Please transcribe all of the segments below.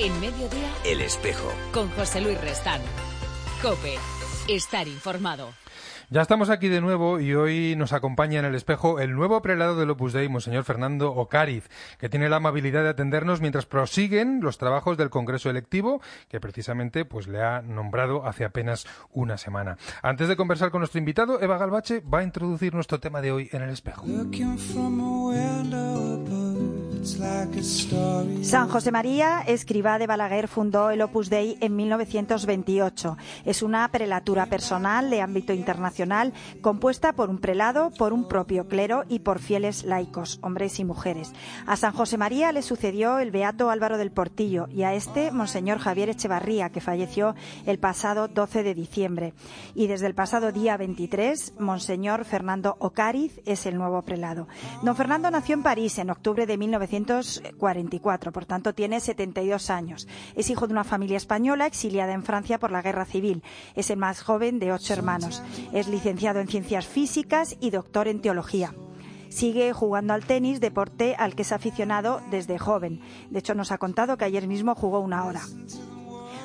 En mediodía, El espejo. con José Luis Restán. Cope, estar informado. Ya estamos aquí de nuevo y hoy nos acompaña en el espejo el nuevo prelado del Opus Dei, Monseñor Fernando Ocariz, que tiene la amabilidad de atendernos mientras prosiguen los trabajos del Congreso electivo, que precisamente pues le ha nombrado hace apenas una semana. Antes de conversar con nuestro invitado, Eva Galbache va a introducir nuestro tema de hoy en el espejo. San José María, escriba de Balaguer, fundó el Opus Dei en 1928. Es una prelatura personal de ámbito internacional compuesta por un prelado, por un propio clero y por fieles laicos, hombres y mujeres. A San José María le sucedió el beato Álvaro del Portillo y a este Monseñor Javier Echevarría, que falleció el pasado 12 de diciembre. Y desde el pasado día 23, Monseñor Fernando Ocariz es el nuevo prelado. Don Fernando nació en París en octubre de 1944, por tanto tiene 72 años. Es hijo de una familia española exiliada en Francia por la guerra civil. Es el más joven de ocho hermanos. Es licenciado en ciencias físicas y doctor en teología. Sigue jugando al tenis, deporte al que es aficionado desde joven. De hecho, nos ha contado que ayer mismo jugó una hora.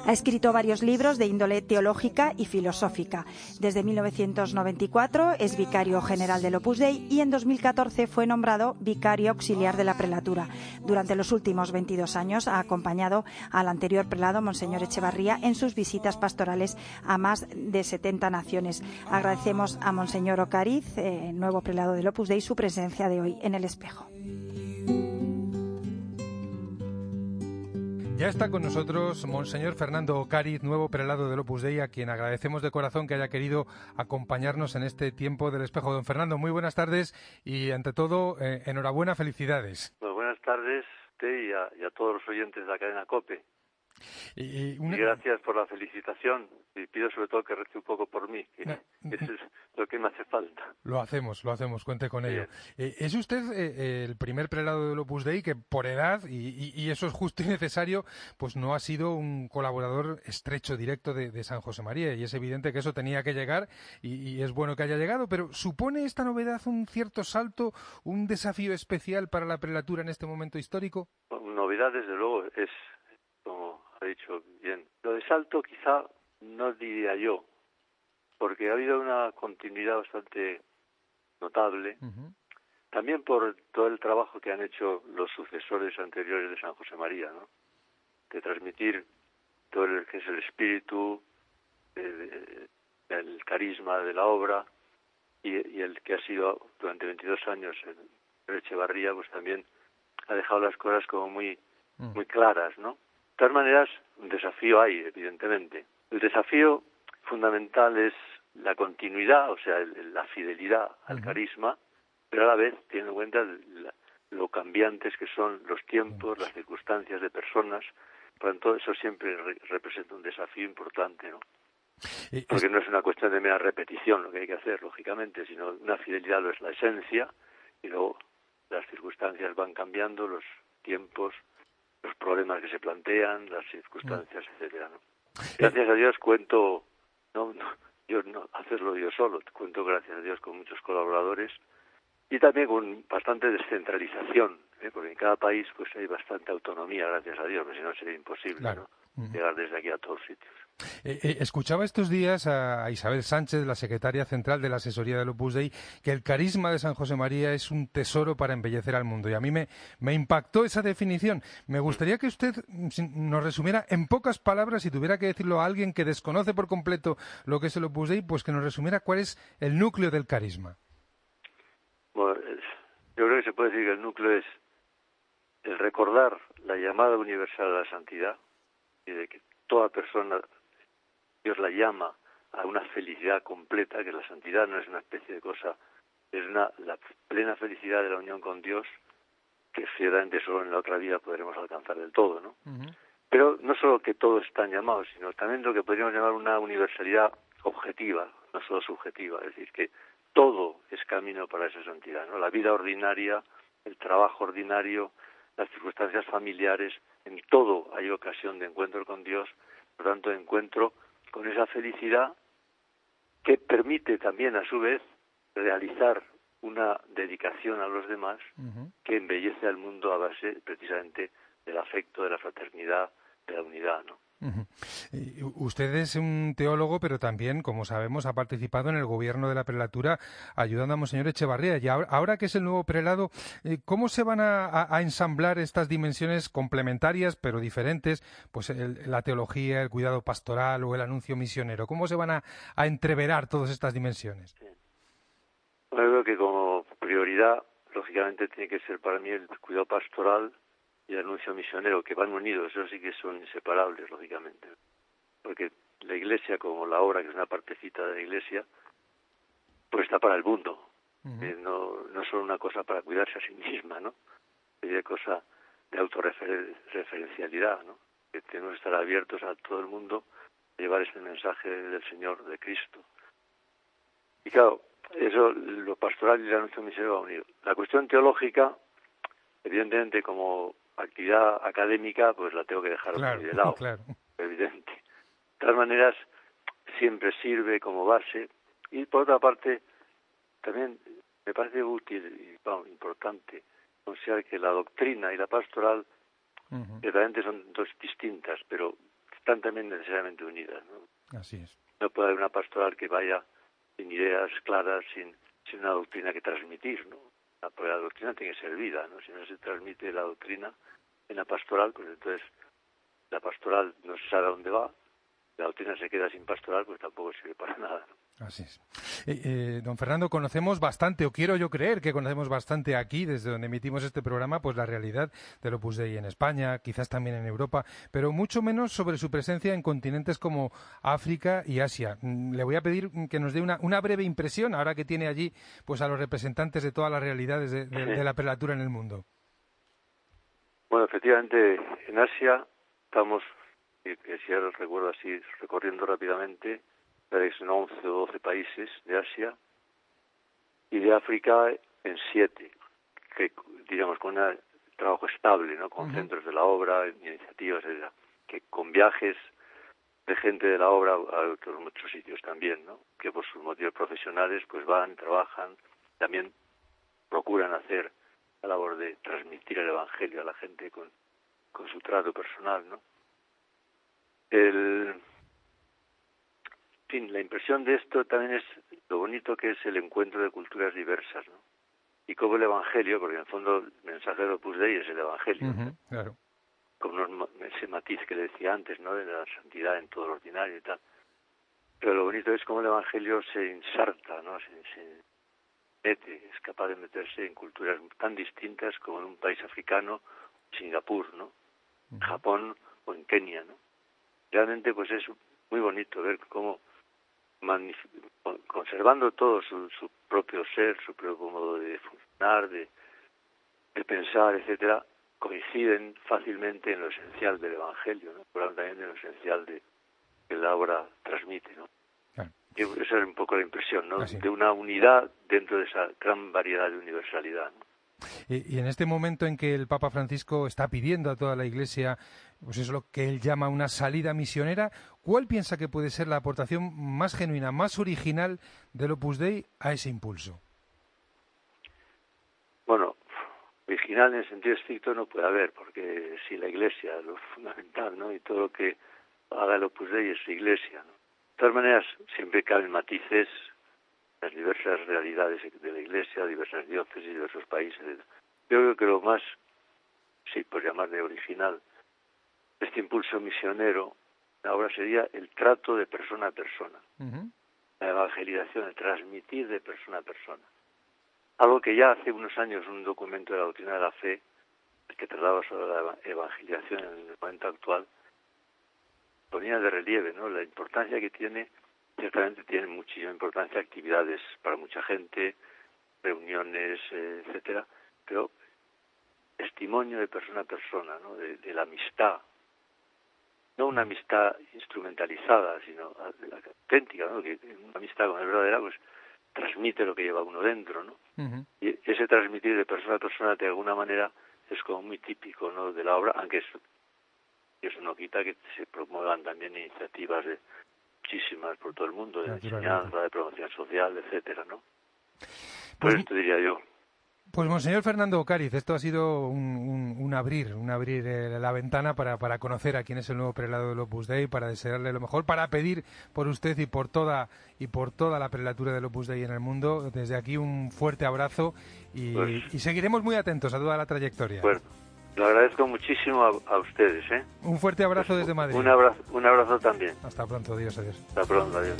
Ha escrito varios libros de índole teológica y filosófica. Desde 1994 es vicario general del Opus Dei y en 2014 fue nombrado vicario auxiliar de la prelatura. Durante los últimos 22 años ha acompañado al anterior prelado, Monseñor Echevarría, en sus visitas pastorales a más de 70 naciones. Agradecemos a Monseñor Ocariz, eh, nuevo prelado del Opus Dei, su presencia de hoy en el espejo. Ya está con nosotros Monseñor Fernando Ocariz, nuevo prelado del Opus Dei, a quien agradecemos de corazón que haya querido acompañarnos en este tiempo del espejo. Don Fernando, muy buenas tardes y ante todo, eh, enhorabuena, felicidades. Pues buenas tardes a usted y a todos los oyentes de la cadena COPE. Y, y Y una- gracias por la felicitación. Y pido sobre todo que rece un poco por mí, que No. eso es lo que me hace falta. Lo hacemos, lo hacemos, cuente con ello. Eh, es usted eh, el primer prelado del Opus Dei que por edad, y, y- y eso es justo y necesario, pues no ha sido un colaborador estrecho, directo de, de San José María, y es evidente que eso tenía que llegar, y, y es bueno que haya llegado, pero ¿supone esta novedad un cierto salto, un desafío especial para la prelatura en este momento histórico? Novedad, desde luego, es, ha dicho bien, lo de salto quizá no diría yo, porque ha habido una continuidad bastante notable, también por todo el trabajo que han hecho los sucesores anteriores de San José María, ¿no? De transmitir todo el que es el espíritu, eh, el carisma de la obra y, y el que ha sido durante 22 años en Echevarría, pues también ha dejado las cosas como muy Mm. muy claras, ¿no? De todas maneras, un desafío hay, evidentemente. El desafío fundamental es la continuidad, o sea, la fidelidad al carisma, pero a la vez teniendo en cuenta lo cambiantes que son los tiempos, las circunstancias de personas. Por tanto, eso siempre re- representa un desafío importante, ¿no? Eh, Porque no es una cuestión de mera repetición lo que hay que hacer, lógicamente, sino una fidelidad lo es la esencia y luego las circunstancias van cambiando, los tiempos, los problemas que se plantean, las circunstancias, etcétera, ¿no? Gracias a Dios cuento, no, no, yo no hacerlo yo solo, cuento gracias a Dios con muchos colaboradores y también con bastante descentralización, ¿eh? porque en cada país pues hay bastante autonomía, gracias a Dios, porque si no sería imposible Claro. ¿no? Llegar desde aquí a todos sitios. Eh, eh, escuchaba estos días a Isabel Sánchez, la secretaria central de la asesoría del Opus Dei, que el carisma de San José María es un tesoro para embellecer al mundo. Y a mí me, me impactó esa definición. Me gustaría que usted mm, nos resumiera en pocas palabras, si tuviera que decirlo a alguien que desconoce por completo lo que es el Opus Dei, pues que nos resumiera cuál es el núcleo del carisma. Bueno, yo creo que se puede decir que el núcleo es el recordar la llamada universal a la santidad toda persona, Dios la llama a una felicidad completa, que la santidad no es una especie de cosa, es una, la plena felicidad de la unión con Dios que ciertamente solo en la otra vida podremos alcanzar del todo, ¿no? Pero no solo que todos están llamados, sino también lo que podríamos llamar una universalidad objetiva, no solo subjetiva, es decir, que todo es camino para esa santidad, ¿no? La vida ordinaria, el trabajo ordinario, las circunstancias familiares, en todo hay ocasión de encuentro con Dios, por tanto, encuentro con esa felicidad que permite también, a su vez, realizar una dedicación a los demás que embellece al mundo a base precisamente del afecto, de la fraternidad, de la unidad, ¿no? Usted es un teólogo, pero también, como sabemos, ha participado en el gobierno de la prelatura ayudando a Monseñor Echevarría. Y ahora, que es el nuevo prelado, eh, ¿cómo se van a, ensamblar estas dimensiones complementarias, pero diferentes? Pues la teología, el cuidado pastoral o el anuncio misionero. ¿Cómo se van a, entreverar todas estas dimensiones? Bueno, creo que como prioridad, lógicamente, tiene que ser para mí el cuidado pastoral y el anuncio misionero, que van unidos, eso sí que son inseparables, lógicamente. Porque la Iglesia, como la obra, que es una partecita de la Iglesia, pues está para el mundo. Eh, no, no solo una cosa para cuidarse a sí misma, ¿no? Es cosa de autorreferencialidad, ¿no? Que tenemos que estar abiertos a todo el mundo a llevar este mensaje del Señor, de Cristo. Y claro, eso, lo pastoral y el anuncio misionero va unido. La cuestión teológica, evidentemente, como actividad académica, pues la tengo que dejar de lado, evidente. De todas maneras, siempre sirve como base y por otra parte, también me parece útil y importante considerar que la doctrina y la pastoral realmente son dos distintas, pero están también necesariamente unidas. ¿no? Así es. No puede haber una pastoral que vaya sin ideas claras, sin, sin una doctrina que transmitir, ¿no? Porque la doctrina tiene que ser vida, ¿no? Si no se transmite la doctrina en la pastoral, pues entonces la pastoral no se sabe a dónde va, la doctrina se queda sin pastoral, pues tampoco sirve para nada. Así es. Eh, eh, don Fernando, conocemos bastante, o quiero yo creer que conocemos bastante aquí, desde donde emitimos este programa, pues la realidad del Opus Dei en España, quizás también en Europa, pero mucho menos sobre su presencia en continentes como África y Asia. Mm, le voy a pedir que nos dé una, una breve impresión, ahora que tiene allí pues a los representantes de todas las realidades de, la prelatura en el mundo. Bueno, efectivamente, en Asia estamos, si recuerdo así, recorriendo rápidamente, en 11 o 12 países de Asia y de África en 7, que digamos con un trabajo estable, ¿no? con centros de la obra, iniciativas, que con viajes de gente de la obra a otros muchos sitios también, ¿no? que por sus motivos profesionales pues van, trabajan, también procuran hacer la labor de transmitir el Evangelio a la gente con, con su trato personal. ¿no? El, fin, la impresión de esto también es lo bonito que es el encuentro de culturas diversas, ¿no? Y como el Evangelio, porque en el fondo el mensaje de Opus Dei es el Evangelio, claro. con ese matiz que le decía antes, ¿no? De la santidad en todo lo ordinario y tal. Pero lo bonito es cómo el Evangelio se inserta, ¿no? Se, mete, es capaz de meterse en culturas tan distintas como en un país africano, Singapur, ¿no? Japón o en Kenia, ¿no? Realmente, pues es muy bonito ver cómo conservando todo su, propio ser, su propio modo de funcionar, de, pensar, etcétera, coinciden fácilmente en lo esencial del Evangelio, ¿no? pero también en lo esencial de que la obra transmite, ¿no? esa es un poco la impresión, ¿no? De una unidad dentro de esa gran variedad de universalidad. Y, en este momento en que el Papa Francisco está pidiendo a toda la Iglesia, pues es lo que él llama una salida misionera, ¿cuál piensa que puede ser la aportación más genuina, más original del Opus Dei a ese impulso? Bueno, original en el sentido estricto no puede haber, porque si la Iglesia, lo fundamental, ¿no? Y todo lo que haga el Opus Dei es la Iglesia, ¿no? De todas maneras, siempre caben matices las diversas realidades de la Iglesia, diversas diócesis, diversos países. Yo creo que lo más, sí, por llamar de original, este impulso misionero ahora sería el trato de persona a persona, la evangelización, el transmitir de persona a persona. Algo que ya hace unos años un documento de la doctrina de la fe, que trataba sobre la evangelización en el momento actual, ponía de relieve ¿no? la importancia que tiene ciertamente tienen muchísima importancia actividades para mucha gente, reuniones, eh, etcétera, pero testimonio de persona a persona, ¿no? de, la amistad, no una amistad instrumentalizada, sino auténtica, ¿no? que una amistad con el verdadera, pues transmite lo que lleva uno dentro, ¿no? Y ese transmitir de persona a persona de alguna manera es como muy típico, ¿no? De la obra, aunque eso, eso no quita que se promuevan también iniciativas de muchísimas por todo el mundo, de enseñanza, de promoción social, etcétera, ¿no? Pues, esto diría yo. Pues Monseñor Fernando Ocariz, esto ha sido un, abrir, un abrir eh, la ventana para, para, conocer a quién es el nuevo prelado del Opus Dei, para desearle lo mejor, para pedir por usted y por toda y por toda la prelatura del Opus Dei en el mundo. Desde aquí un fuerte abrazo y, pues seguiremos muy atentos a toda la trayectoria. Bueno, lo agradezco muchísimo a, ustedes. ¿eh? Un fuerte abrazo desde Madrid. Un abrazo, un abrazo también. Hasta pronto, Dios, adiós. Hasta pronto, adiós.